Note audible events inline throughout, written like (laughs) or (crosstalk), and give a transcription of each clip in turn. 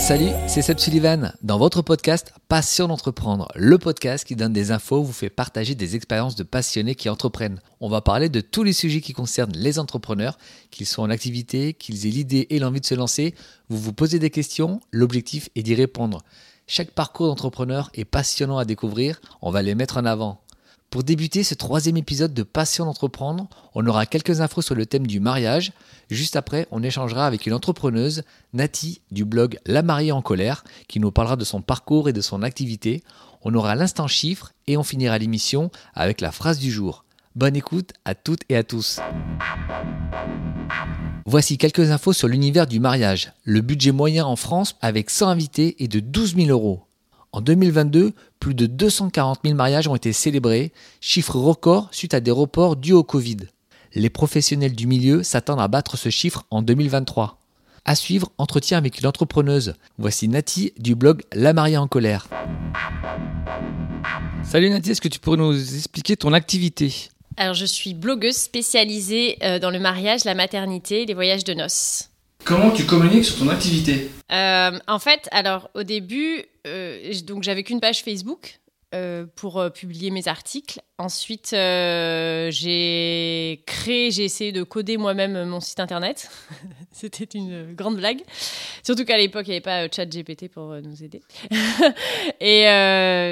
Salut, c'est Seb Sullivan. Dans votre podcast Passion d'entreprendre, le podcast qui donne des infos, vous fait partager des expériences de passionnés qui entreprennent. On va parler de tous les sujets qui concernent les entrepreneurs, qu'ils soient en activité, qu'ils aient l'idée et l'envie de se lancer. Vous vous posez des questions, l'objectif est d'y répondre. Chaque parcours d'entrepreneur est passionnant à découvrir, on va les mettre en avant. Pour débuter ce troisième épisode de Passion d'entreprendre, on aura quelques infos sur le thème du mariage. Juste après, on échangera avec une entrepreneuse, Nati, du blog La mariée en colère, qui nous parlera de son parcours et de son activité. On aura l'instant chiffre et on finira l'émission avec la phrase du jour. Bonne écoute à toutes et à tous. Voici quelques infos sur l'univers du mariage. Le budget moyen en France avec 100 invités est de 12 000 euros. En 2022, plus de 240 000 mariages ont été célébrés, chiffre record suite à des reports dus au Covid. Les professionnels du milieu s'attendent à battre ce chiffre en 2023. À suivre, entretien avec une entrepreneuse. Voici Nati du blog La mariée en colère. Salut Nati, est-ce que tu pourrais nous expliquer ton activité? Alors je suis blogueuse spécialisée euh, dans le mariage, la maternité et les voyages de noces. Comment tu communiques sur ton activité? Euh, en fait, alors au début, euh, donc j'avais qu'une page Facebook euh, pour euh, publier mes articles. Ensuite, euh, j'ai créé, j'ai essayé de coder moi-même mon site internet. (laughs) C'était une grande blague. Surtout qu'à l'époque, il n'y avait pas euh, ChatGPT pour euh, nous aider. (laughs) Et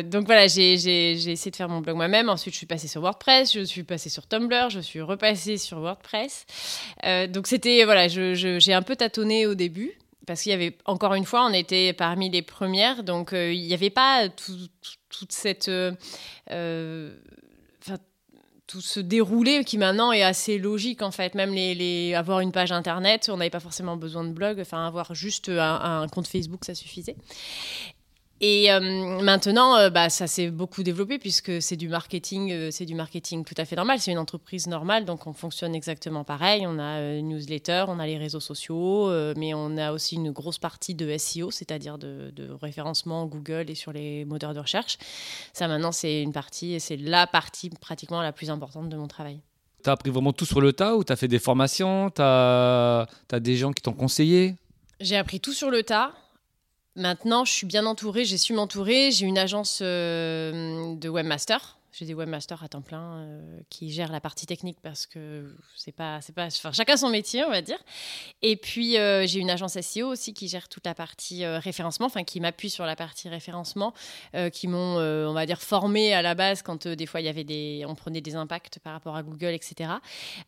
donc voilà, j'ai essayé de faire mon blog moi-même. Ensuite, je suis passée sur WordPress, je suis passée sur Tumblr, je suis repassée sur WordPress. Donc c'était voilà, j'ai un peu tâtonné au début parce qu'il y avait encore une fois, on était parmi les premières, donc euh, il n'y avait pas tout- tout- toute cette euh, euh, tout ce déroulé qui maintenant est assez logique en fait. Même les, avoir une page internet, on n'avait pas forcément besoin de blog. Enfin, avoir juste un compte Facebook, ça suffisait. Et euh, maintenant, euh, bah, ça s'est beaucoup développé puisque c'est du marketing, euh, c'est du marketing tout à fait normal. C'est une entreprise normale, donc on fonctionne exactement pareil. On a une newsletter, on a les réseaux sociaux, mais on a aussi une grosse partie de SEO, c'est-à-dire de, de référencement Google et sur les moteurs de recherche. Ça, maintenant, c'est une partie, et c'est la partie pratiquement la plus importante de mon travail. T'as appris vraiment tout sur le tas ou t'as fait des formations? T'as as des gens qui t'ont conseillé? J'ai appris tout sur le tas. Maintenant, je suis bien entourée, j'ai su m'entourer. J'ai une agence euh, de webmaster. J'ai des webmasters à temps plein euh, qui gèrent la partie technique parce que c'est pas, c'est pas, chacun son métier, on va dire. Et puis euh, j'ai une agence SEO aussi qui gère toute la partie euh, référencement, enfin qui m'appuie sur la partie référencement, qui m'ont, on va dire, formé à la base quand des fois il y avait des, on prenait des impacts par rapport à Google, etc.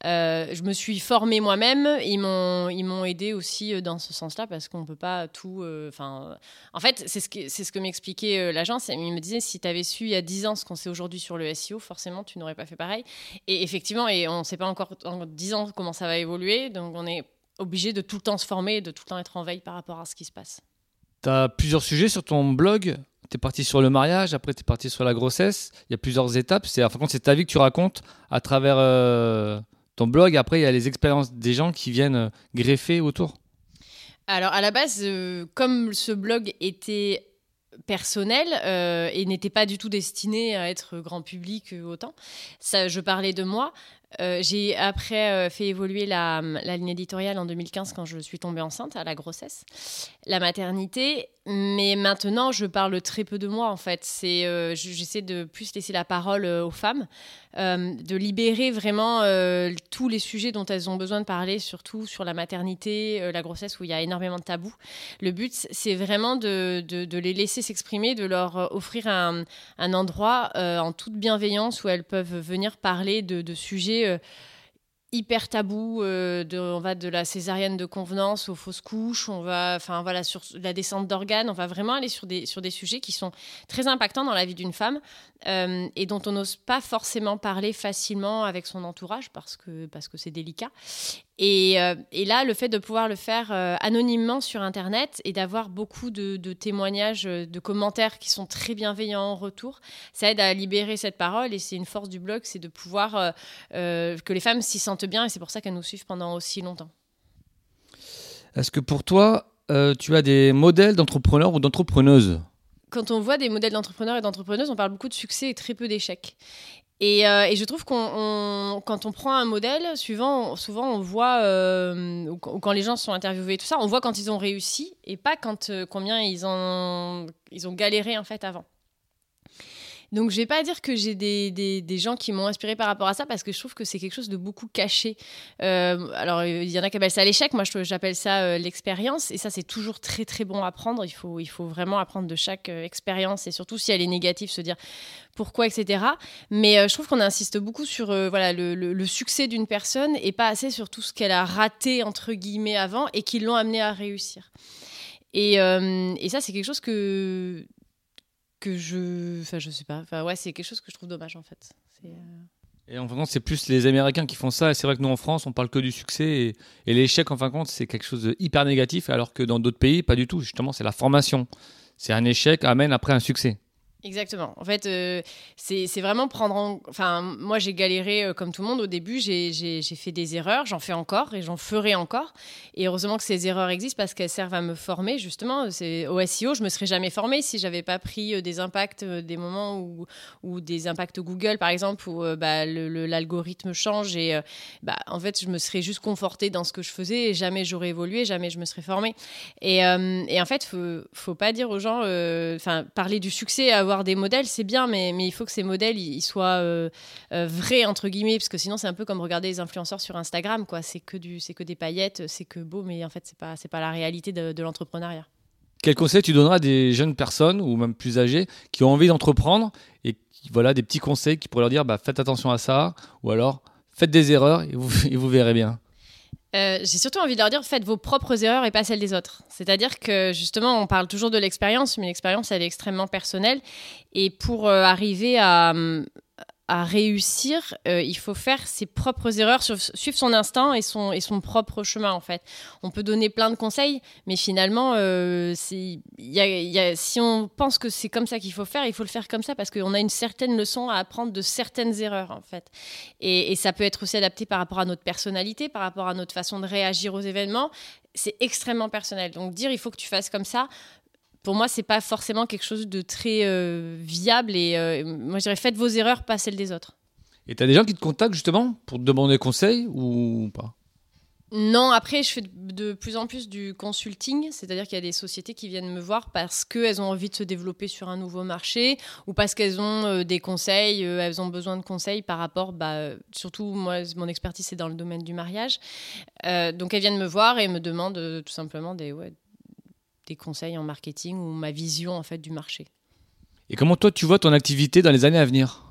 Je me suis formée moi-même. Ils m'ont, ils m'ont aidé aussi dans ce sens-là parce qu'on peut pas tout. Enfin, en fait, c'est ce que c'est ce que m'expliquait l'agence. Il me disait si tu avais su il y a 10 ans ce qu'on sait aujourd'hui sur le SEO, forcément tu n'aurais pas fait pareil. Et effectivement, et on ne sait pas encore en 10 ans comment ça va évoluer, donc on est obligé de tout le temps se former de tout le temps être en veille par rapport à ce qui se passe. T'as plusieurs sujets sur ton blog. T'es parti sur le mariage, après t'es parti sur la grossesse. Il y a plusieurs étapes. C'est, en fin de compte, c'est ta vie que tu racontes à travers euh, ton blog. Après, il y a les expériences des gens qui viennent euh, greffer autour. Alors à la base, euh, comme ce blog était personnel euh, et n'était pas du tout destiné à être grand public euh, autant, ça, je parlais de moi. Euh, j'ai après euh, fait évoluer la, ligne éditoriale en 2015 quand je suis tombée enceinte à la grossesse, la maternité. Mais maintenant, je parle très peu de moi en fait. C'est, euh, j'essaie de plus laisser la parole aux femmes, de libérer vraiment tous les sujets dont elles ont besoin de parler, surtout sur la maternité, la grossesse où il y a énormément de tabous. Le but, c'est vraiment de, les laisser s'exprimer, de leur offrir un, endroit en toute bienveillance où elles peuvent venir parler de sujets euh, hyper tabous. euh, de, on va de la césarienne de convenance aux fausses couches, on va, enfin voilà, sur la descente d'organes, on va vraiment aller sur des, sur des sujets qui sont très impactants dans la vie d'une femme euh, et dont on n'ose pas forcément parler facilement avec son entourage parce que parce que c'est délicat. Et, euh, et là, le fait de pouvoir le faire euh, anonymement sur Internet et d'avoir beaucoup de, de témoignages, euh, de commentaires qui sont très bienveillants en retour, ça aide à libérer cette parole. Et c'est une force du blog, c'est de pouvoir euh, que les femmes s'y sentent bien. Et c'est pour ça qu'elles nous suivent pendant aussi longtemps. Est-ce que pour toi, tu as des modèles d'entrepreneurs ou d'entrepreneuses? Quand on voit des modèles d'entrepreneurs et d'entrepreneuses, on parle beaucoup de succès et très peu d'échecs. Et, euh, et, je trouve qu'on quand on prend un modèle, souvent on voit, euh, quand les gens sont interviewés et tout ça, on voit quand ils ont réussi et pas quand euh, combien ils ont, ils ont galéré en fait avant. Donc, je vais pas dire que j'ai des, des, gens qui m'ont inspiré par rapport à ça parce que je trouve que c'est quelque chose de beaucoup caché. Euh, alors, il y en a qui appellent ça l'échec. Moi, j'appelle ça euh, l'expérience. Et ça, c'est toujours très, très bon à apprendre. Il faut, il faut vraiment apprendre de chaque euh, expérience et surtout si elle est négative, se dire pourquoi, etc. Mais je trouve qu'on insiste beaucoup sur voilà, le, le, succès d'une personne et pas assez sur tout ce qu'elle a raté, entre guillemets, avant et qui l'ont amené à réussir. Et, et, ça, c'est quelque chose que que je. Enfin, je sais pas. Enfin, ouais, c'est quelque chose que je trouve dommage en fait. Euh, et en fin de compte, c'est plus les Américains qui font ça. Et c'est vrai que nous, en France, on parle que du succès. Et, l'échec, en fin de compte, c'est quelque chose de hyper négatif. Alors que dans d'autres pays, pas du tout. Justement, c'est la formation. C'est un échec amène après un succès. Exactement. En fait, euh, c'est vraiment prendre en... Enfin, moi, j'ai galéré euh, comme tout le monde au début. J'ai fait des erreurs, j'en fais encore et j'en ferai encore. Et heureusement que ces erreurs existent parce qu'elles servent à me former, justement. Au SEO, je me serais jamais formée si j'avais pas pris euh, des impacts, des moments où, où des impacts Google, par exemple, où bah, l'algorithme change. Et bah, en fait, je me serais juste confortée dans ce que je faisais et jamais j'aurais évolué, jamais je me serais formée. Et, en fait, faut, faut pas dire aux gens... Enfin, parler du succès, des modèles, c'est bien, mais, mais il faut que ces modèles ils soient euh, euh, vrais entre guillemets, parce que sinon c'est un peu comme regarder les influenceurs sur Instagram, quoi. C'est que du, que des paillettes, c'est que beau, mais en fait c'est pas, pas la réalité de, l'entrepreneuriat. Quel conseil tu donneras à des jeunes personnes ou même plus âgées qui ont envie d'entreprendre et voilà des petits conseils qui pourraient leur dire bah, faites attention à ça ou alors faites des erreurs et vous, (laughs) et vous verrez bien. Euh, j'ai surtout envie de leur dire faites vos propres erreurs et pas celles des autres. C'est-à-dire que justement, on parle toujours de l'expérience, mais l'expérience, elle est extrêmement personnelle. Et pour euh, arriver à, à réussir, euh, il faut faire ses propres erreurs, suivre son instinct et son, et son propre chemin en fait. On peut donner plein de conseils, mais finalement, euh, si on pense que c'est comme ça qu'il faut faire, il faut le faire comme ça parce qu'on a une certaine leçon à apprendre de certaines erreurs en fait. Et, et ça peut être aussi adapté par rapport à notre personnalité, par rapport à notre façon de réagir aux événements c'est extrêmement personnel. Donc dire il faut que tu fasses comme ça, pour moi, c'est pas forcément quelque chose de très euh, viable. Et euh, moi, je dirais, faites vos erreurs, pas celles des autres. Et tu as des gens qui te contactent justement pour te demander conseil ou pas? Non, après, je fais de plus en plus du consulting, c'est-à-dire qu'il y a des sociétés qui viennent me voir parce qu'elles ont envie de se développer sur un nouveau marché ou parce qu'elles ont euh, des conseils, elles ont besoin de conseils par rapport, bah, surtout moi, mon expertise c'est dans le domaine du mariage. donc elles viennent me voir et me demandent tout simplement des, ouais, des conseils en marketing ou ma vision en fait du marché. Et comment toi tu vois ton activité dans les années à venir?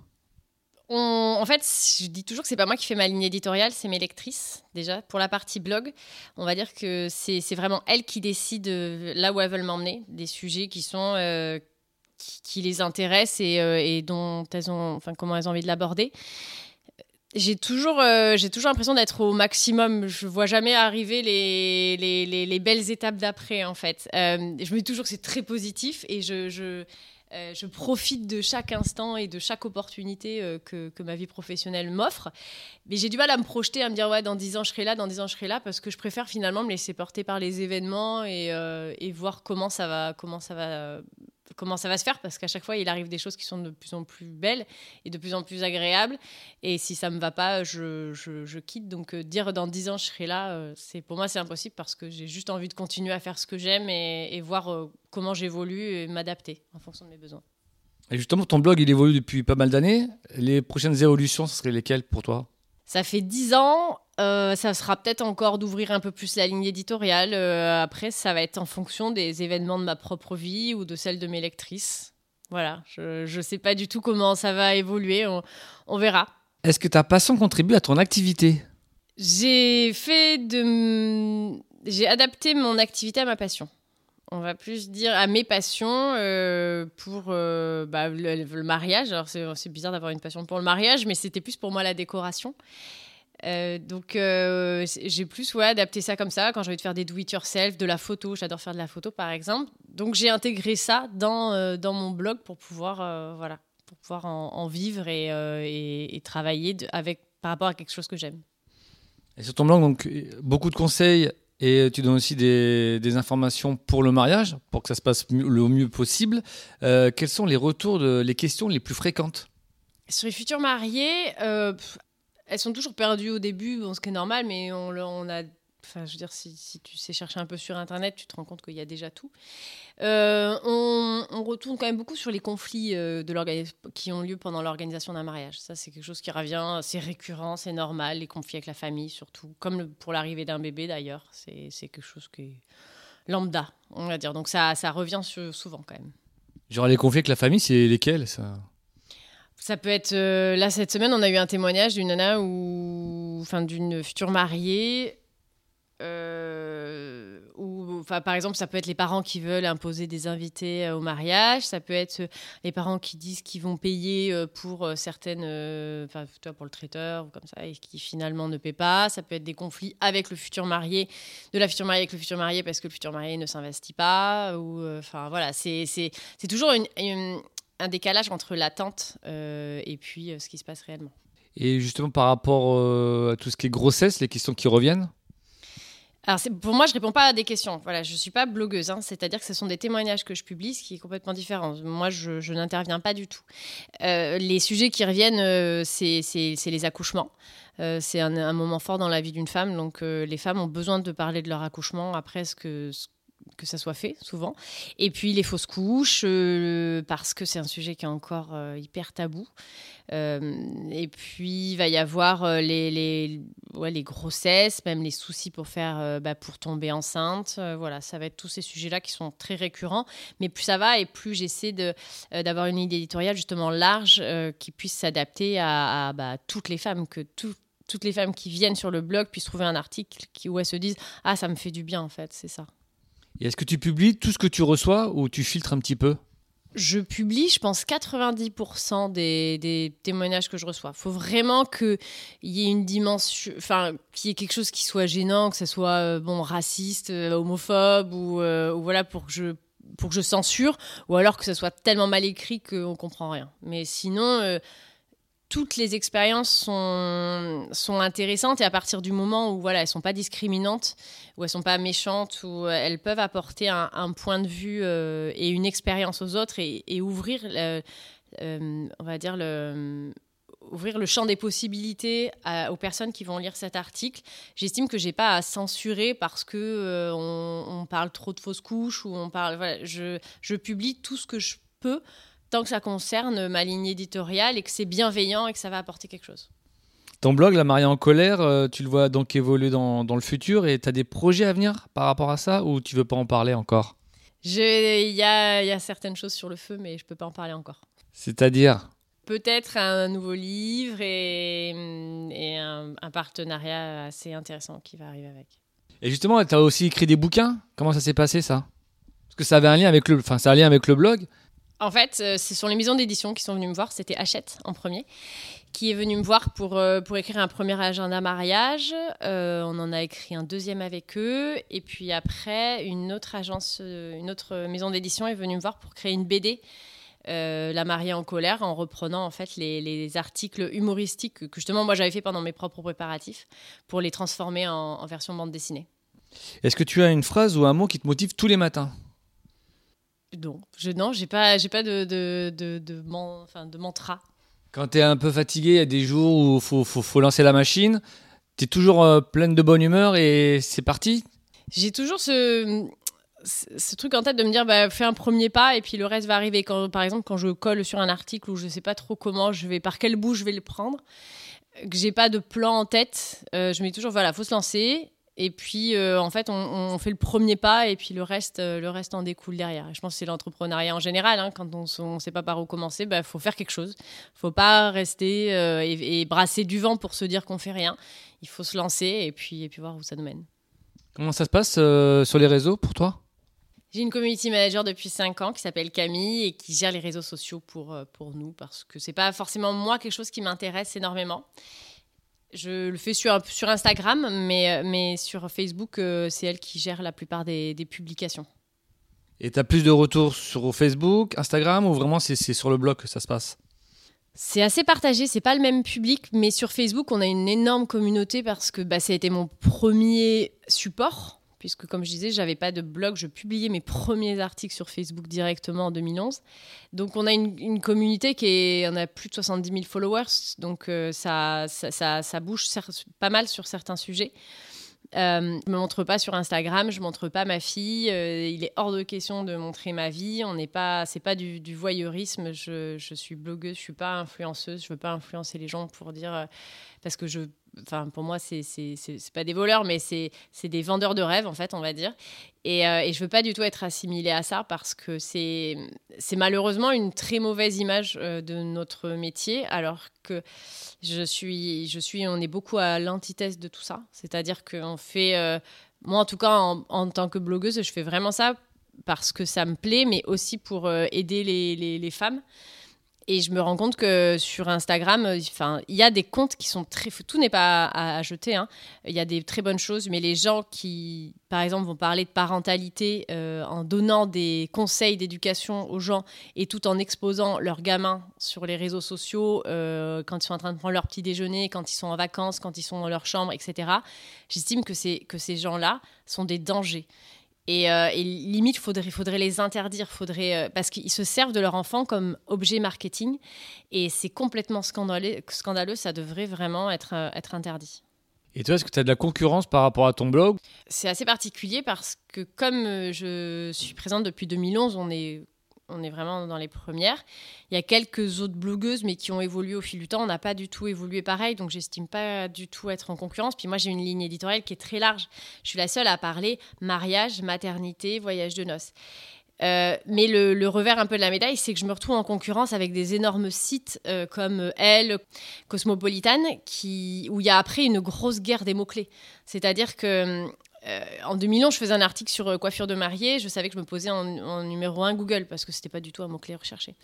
En fait, je dis toujours que c'est pas moi qui fais ma ligne éditoriale, c'est mes lectrices déjà. Pour la partie blog, on va dire que c'est vraiment elles qui décident euh, là où elles veulent m'emmener, des sujets qui sont euh, qui, les intéressent et, euh, et, dont elles ont, enfin comment elles ont envie de l'aborder j'ai toujours, euh, toujours l'impression d'être au maximum. Je vois jamais arriver les, les, les, belles étapes d'après, en fait. Euh, je me dis toujours que c'est très positif et je, je, euh, je, profite de chaque instant et de chaque opportunité que, que, ma vie professionnelle m'offre. Mais j'ai du mal à me projeter, à me dire, ouais, dans 10 ans, je serai là, dans 10 ans, je serai là, parce que je préfère finalement me laisser porter par les événements et, et voir comment ça va, comment ça va comment ça va se faire parce qu'à chaque fois il arrive des choses qui sont de plus en plus belles et de plus en plus agréables. Et si ça me va pas je, je, quitte. Donc euh, dire dans 10 ans je serai là euh, c'est pour moi c'est impossible parce que j'ai juste envie de continuer à faire ce que j'aime et, voir euh, comment j'évolue et m'adapter en fonction de mes besoins. Et justement ton blog il évolue depuis pas mal d'années. Les prochaines évolutions ce seraient lesquelles pour toi? Ça fait 10 ans euh, ça sera peut-être encore d'ouvrir un peu plus la ligne éditoriale. Euh, après, ça va être en fonction des événements de ma propre vie ou de celle de mes lectrices. Voilà, je ne sais pas du tout comment ça va évoluer. On, verra. Est-ce que ta passion contribue à ton activité? J'ai fait de. J'ai adapté mon activité à ma passion. On va plus dire à mes passions euh, pour bah, le, le, mariage. Alors, c'est bizarre d'avoir une passion pour le mariage, mais c'était plus pour moi la décoration. Euh, donc euh, j'ai plus ouais, adapté ça comme ça quand j'ai envie de faire des do it yourself, de la photo, j'adore faire de la photo par exemple. Donc j'ai intégré ça dans, euh, dans mon blog pour pouvoir voilà, pour pouvoir en, vivre et, et, travailler avec par rapport à quelque chose que j'aime. Et sur ton blog donc beaucoup de conseils et tu donnes aussi des, des, informations pour le mariage pour que ça se passe le mieux possible. quels sont les retours de, les questions les plus fréquentes? Sur les futurs mariés, euh, elles sont toujours perdues au début, bon, ce qui est normal, mais on, a Enfin, je veux dire, si, tu sais chercher un peu sur Internet, tu te rends compte qu'il y a déjà tout. Euh, on, retourne quand même beaucoup sur les conflits euh, de qui ont lieu pendant l'organisation d'un mariage. Ça, c'est quelque chose qui revient, c'est récurrent, c'est normal, les conflits avec la famille, surtout, comme pour l'arrivée d'un bébé d'ailleurs. C'est quelque chose qui est lambda, on va dire. Donc ça, ça revient souvent quand même. Genre les conflits avec la famille, c'est lesquels ça? Ça peut être euh, là cette semaine, on a eu un témoignage d'une nana ou enfin d'une future mariée euh, ou, enfin, par exemple, ça peut être les parents qui veulent imposer des invités euh, au mariage, ça peut être les parents qui disent qu'ils vont payer pour certaines, enfin, pour le traiteur ou comme ça, et qui finalement ne paient pas. Ça peut être des conflits avec le futur marié, de la future mariée avec le futur marié parce que le futur marié ne s'investit pas. Ou, enfin, voilà, c'est toujours une, un décalage entre l'attente et puis ce qui se passe réellement. Et justement, par rapport à tout ce qui est grossesse, les questions qui reviennent? Alors pour moi, je réponds pas à des questions. Voilà, je suis pas blogueuse, hein. c'est-à-dire que ce sont des témoignages que je publie, ce qui est complètement différent. Moi, je, n'interviens pas du tout. Euh, les sujets qui reviennent, euh, c'est les accouchements. Euh, c'est un, moment fort dans la vie d'une femme, donc les femmes ont besoin de parler de leur accouchement après ce que, que ça soit fait, souvent. Et puis les fausses couches, euh, parce que c'est un sujet qui est encore euh, hyper tabou. Euh, et puis il va y avoir les, les, ouais, les, grossesses, même les soucis pour, faire, bah, pour tomber enceinte. voilà, ça va être tous ces sujets-là qui sont très récurrents. Mais plus ça va et plus j'essaie d'avoir une idée éditoriale justement large qui puisse s'adapter à, bah, toutes les femmes, que toutes les femmes qui viennent sur le blog puissent trouver un article qui, où elles se disent Ah, ça me fait du bien en fait, c'est ça. Est-ce que tu publies tout ce que tu reçois ou tu filtres un petit peu? Je publie, je pense, 90% des, témoignages que je reçois. Il faut vraiment qu'il y ait une dimension, enfin, qu'il y ait quelque chose qui soit gênant, que ce soit euh, bon, raciste, euh, homophobe, euh, ou, voilà, pour que, je, pour que je censure, ou alors que ce soit tellement mal écrit qu'on ne comprend rien. Mais sinon, toutes les expériences sont, sont intéressantes et à partir du moment où voilà, elles sont pas discriminantes, où elles sont pas méchantes, où elles peuvent apporter un, point de vue euh, et une expérience aux autres et, ouvrir, euh, on va dire le, ouvrir le champ des possibilités aux personnes qui vont lire cet article. J'estime que j'ai pas à censurer parce que euh, on, parle trop de fausses couches ou on parle. Voilà, je, je publie tout ce que je peux tant que ça concerne ma ligne éditoriale et que c'est bienveillant et que ça va apporter quelque chose. Ton blog, La Maria en colère, euh, tu le vois donc évoluer dans, dans le futur et tu as des projets à venir par rapport à ça ou tu veux pas en parler encore? Il y a, y a, certaines choses sur le feu, mais je peux pas en parler encore. C'est-à-dire? Peut-être un nouveau livre et, et un, un, partenariat assez intéressant qui va arriver avec. Et justement, tu as aussi écrit des bouquins? Comment ça s'est passé ça? Parce que ça avait un lien avec le, enfin, ça a un lien avec le blog. En fait, euh, ce sont les maisons d'édition qui sont venues me voir. C'était Hachette en premier, qui est venu me voir pour, euh, pour écrire un premier agenda mariage. Euh, on en a écrit un deuxième avec eux. Et puis après, une autre agence, une autre maison d'édition est venue me voir pour créer une BD. la mariée en colère en reprenant en fait les, articles humoristiques que justement moi j'avais fait pendant mes propres préparatifs pour les transformer en, en version bande dessinée. Est-ce que tu as une phrase ou un mot qui te motive tous les matins? Non, je non, j'ai pas, j'ai pas de de, de, de, mantra. Quand tu es un peu fatigué, il y a des jours où il faut, faut, faut, lancer la machine. Tu es toujours euh, pleine de bonne humeur et c'est parti? J'ai toujours ce, ce truc en tête de me dire bah, fais un premier pas et puis le reste va arriver. Quand, par exemple, quand je colle sur un article où je sais pas trop comment je vais, par quel bout je vais le prendre, que j'ai pas de plan en tête, euh, je me dis toujours voilà, faut se lancer et puis, euh, en fait, on, fait le premier pas et puis le reste, euh, le reste en découle derrière. je pense que c'est l'entrepreneuriat en général. Hein. quand on ne sait pas par où commencer, il bah, faut faire quelque chose. Il faut pas rester euh, et, brasser du vent pour se dire qu'on fait rien. Il faut se lancer et puis, et puis voir où ça nous mène. Comment ça se passe sur les réseaux pour toi? J'ai une community manager depuis 5 ans qui s'appelle Camille et qui gère les réseaux sociaux pour, pour nous parce que c'est pas forcément moi quelque chose qui m'intéresse énormément. Je le fais sur, sur Instagram, mais, mais sur Facebook, euh, c'est elle qui gère la plupart des, publications. Et tu as plus de retours sur Facebook, Instagram, ou vraiment c'est sur le blog que ça se passe? C'est assez partagé, c'est pas le même public, mais sur Facebook, on a une énorme communauté parce que bah, ça a été mon premier support puisque comme je disais, j'avais pas de blog, je publiais mes premiers articles sur Facebook directement en 2011. Donc on a une, communauté qui est, on a plus de 70 000 followers, donc euh, ça, ça, ça, bouge pas mal sur certains sujets. Euh, je me montre pas sur Instagram, je montre pas ma fille. Euh, il est hors de question de montrer ma vie. On n'est pas, c'est pas du, voyeurisme. Je, suis blogueuse, je suis pas influenceuse. Je veux pas influencer les gens pour dire euh, parce que je enfin pour moi c'est pas des voleurs mais c'est des vendeurs de rêves en fait on va dire. Et, euh, et je veux pas du tout être assimilée à ça parce que c'est malheureusement une très mauvaise image euh, de notre métier alors que je suis je suis on est beaucoup à l'antithèse de tout ça. C'est-à-dire qu'on fait euh, moi en tout cas en, en, tant que blogueuse je fais vraiment ça parce que ça me plaît mais aussi pour aider les, les, les femmes et je me rends compte que sur Instagram, euh, enfin, il y a des comptes qui sont très. Tout n'est pas à, jeter. Hein. Il y a des très bonnes choses, mais les gens qui, par exemple, vont parler de parentalité euh, en donnant des conseils d'éducation aux gens et tout en exposant leurs gamins sur les réseaux sociaux euh, quand ils sont en train de prendre leur petit déjeuner, quand ils sont en vacances, quand ils sont dans leur chambre, etc. J'estime que, que ces gens-là sont des dangers. Euh, et, limite, il faudrait, faudrait les interdire, faudrait, euh, parce qu'ils se servent de leur enfant comme objet marketing. Et c'est complètement scandaleux, scandaleux, ça devrait vraiment être, euh, être interdit. Et toi, est-ce que tu as de la concurrence par rapport à ton blog? C'est assez particulier parce que comme je suis présente depuis 2011, on est on est vraiment dans les premières. Il y a quelques autres blogueuses, mais qui ont évolué au fil du temps. On n'a pas du tout évolué pareil, donc j'estime pas du tout être en concurrence. Puis moi, j'ai une ligne éditoriale qui est très large. Je suis la seule à parler mariage, maternité, voyage de noces. Euh, mais le, revers un peu de la médaille, c'est que je me retrouve en concurrence avec des énormes sites euh, comme Elle, Cosmopolitan, qui, où il y a après une grosse guerre des mots-clés. C'est-à-dire que euh, en 2011, je faisais un article sur euh, coiffure de mariée. Je savais que je me posais en, numéro 1 Google parce que c'était pas du tout un mot-clé recherché.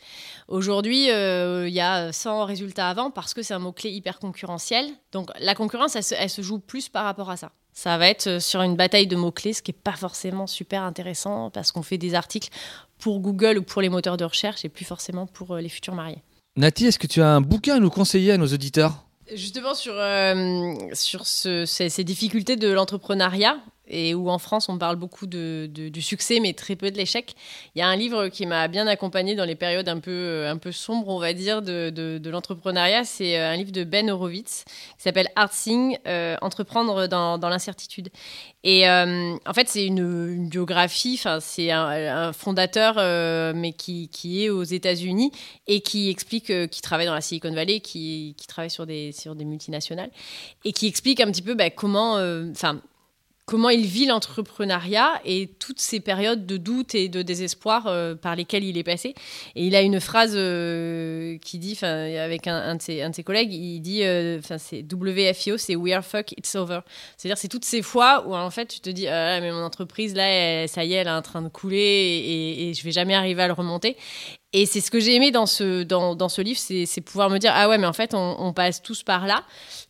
Aujourd'hui, euh, il y a 100 résultats avant parce que c'est un mot-clé hyper concurrentiel. Donc la concurrence, elle se, joue plus par rapport à ça. Ça va être sur une bataille de mots-clés, ce qui n'est pas forcément super intéressant parce qu'on fait des articles pour Google ou pour les moteurs de recherche et plus forcément pour les futurs mariés. Nati, est-ce que tu as un bouquin à nous conseiller à nos auditeurs? Justement sur, euh, sur ces, difficultés de l'entrepreneuriat, et où en France on parle beaucoup de, du succès mais très peu de l'échec. Il y a un livre qui m'a bien accompagné dans les périodes un peu, euh, un peu sombres, on va dire, de, de, l'entrepreneuriat. C'est euh, un livre de Ben Horowitz qui s'appelle Hard euh, Entreprendre dans, dans l'incertitude. Et en fait, c'est une, biographie, c'est un, fondateur mais qui, qui, est aux États-Unis et qui explique, qui travaille dans la Silicon Valley, qui, qui, travaille sur des, sur des multinationales et qui explique un petit peu bah, comment, enfin, comment il vit l'entrepreneuriat et toutes ces périodes de doute et de désespoir euh, par lesquelles il est passé. Et il a une phrase euh, qui dit, avec un, de ses, collègues, il dit, euh, enfin c'est WFIO, c'est We are fuck, it's over. C'est-à-dire c'est toutes ces fois où en fait tu te dis, ah, mais mon entreprise là, ça y est, elle est en train de couler et, et, je vais jamais arriver à le remonter. Et c'est ce que j'ai aimé dans ce, dans, dans ce livre, c'est pouvoir me dire, ah ouais, mais en fait, on, passe tous par là.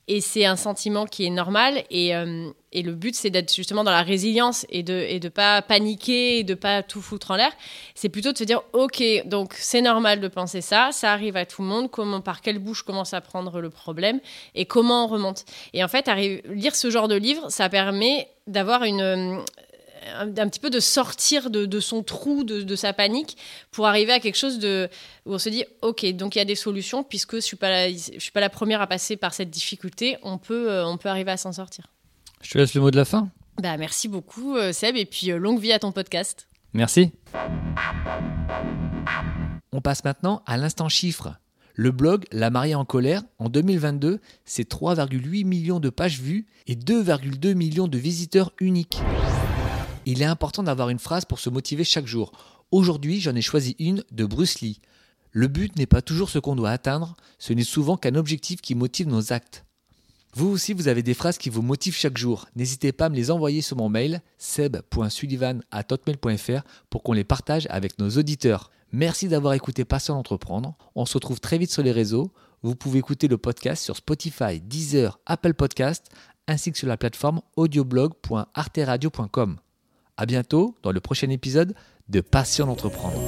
Et c'est un sentiment qui est normal. Et, euh, et le but, c'est d'être justement dans la résilience et de ne et de pas paniquer et de pas tout foutre en l'air. C'est plutôt de se dire, OK, donc c'est normal de penser ça, ça arrive à tout le monde. Comment, par quelle bouche commence à prendre le problème et comment on remonte. Et en fait, lire ce genre de livre, ça permet d'avoir une, un, petit peu de sortir de, son trou, de, sa panique, pour arriver à quelque chose de, où on se dit, OK, donc il y a des solutions, puisque je ne suis, pas la, je suis pas la première à passer par cette difficulté, on peut, euh, on peut arriver à s'en sortir. Je te laisse le mot de la fin. Bah, merci beaucoup, euh, Seb, et puis euh, longue vie à ton podcast. Merci. On passe maintenant à l'instant chiffre. Le blog La mariée en colère, en 2022, c'est 3,8 millions de pages vues et 2,2 millions de visiteurs uniques il est important d'avoir une phrase pour se motiver chaque jour. Aujourd'hui, j'en ai choisi une de Bruce Lee. Le but n'est pas toujours ce qu'on doit atteindre, ce n'est souvent qu'un objectif qui motive nos actes. Vous aussi, vous avez des phrases qui vous motivent chaque jour. N'hésitez pas à me les envoyer sur mon mail seb.sullivan.hotmail.fr pour qu'on les partage avec nos auditeurs. Merci d'avoir écouté Passion d'entreprendre. On se retrouve très vite sur les réseaux. Vous pouvez écouter le podcast sur Spotify, Deezer, Apple Podcast, ainsi que sur la plateforme audioblog.arteradio.com. À bientôt dans le prochain épisode de Passion d'entreprendre.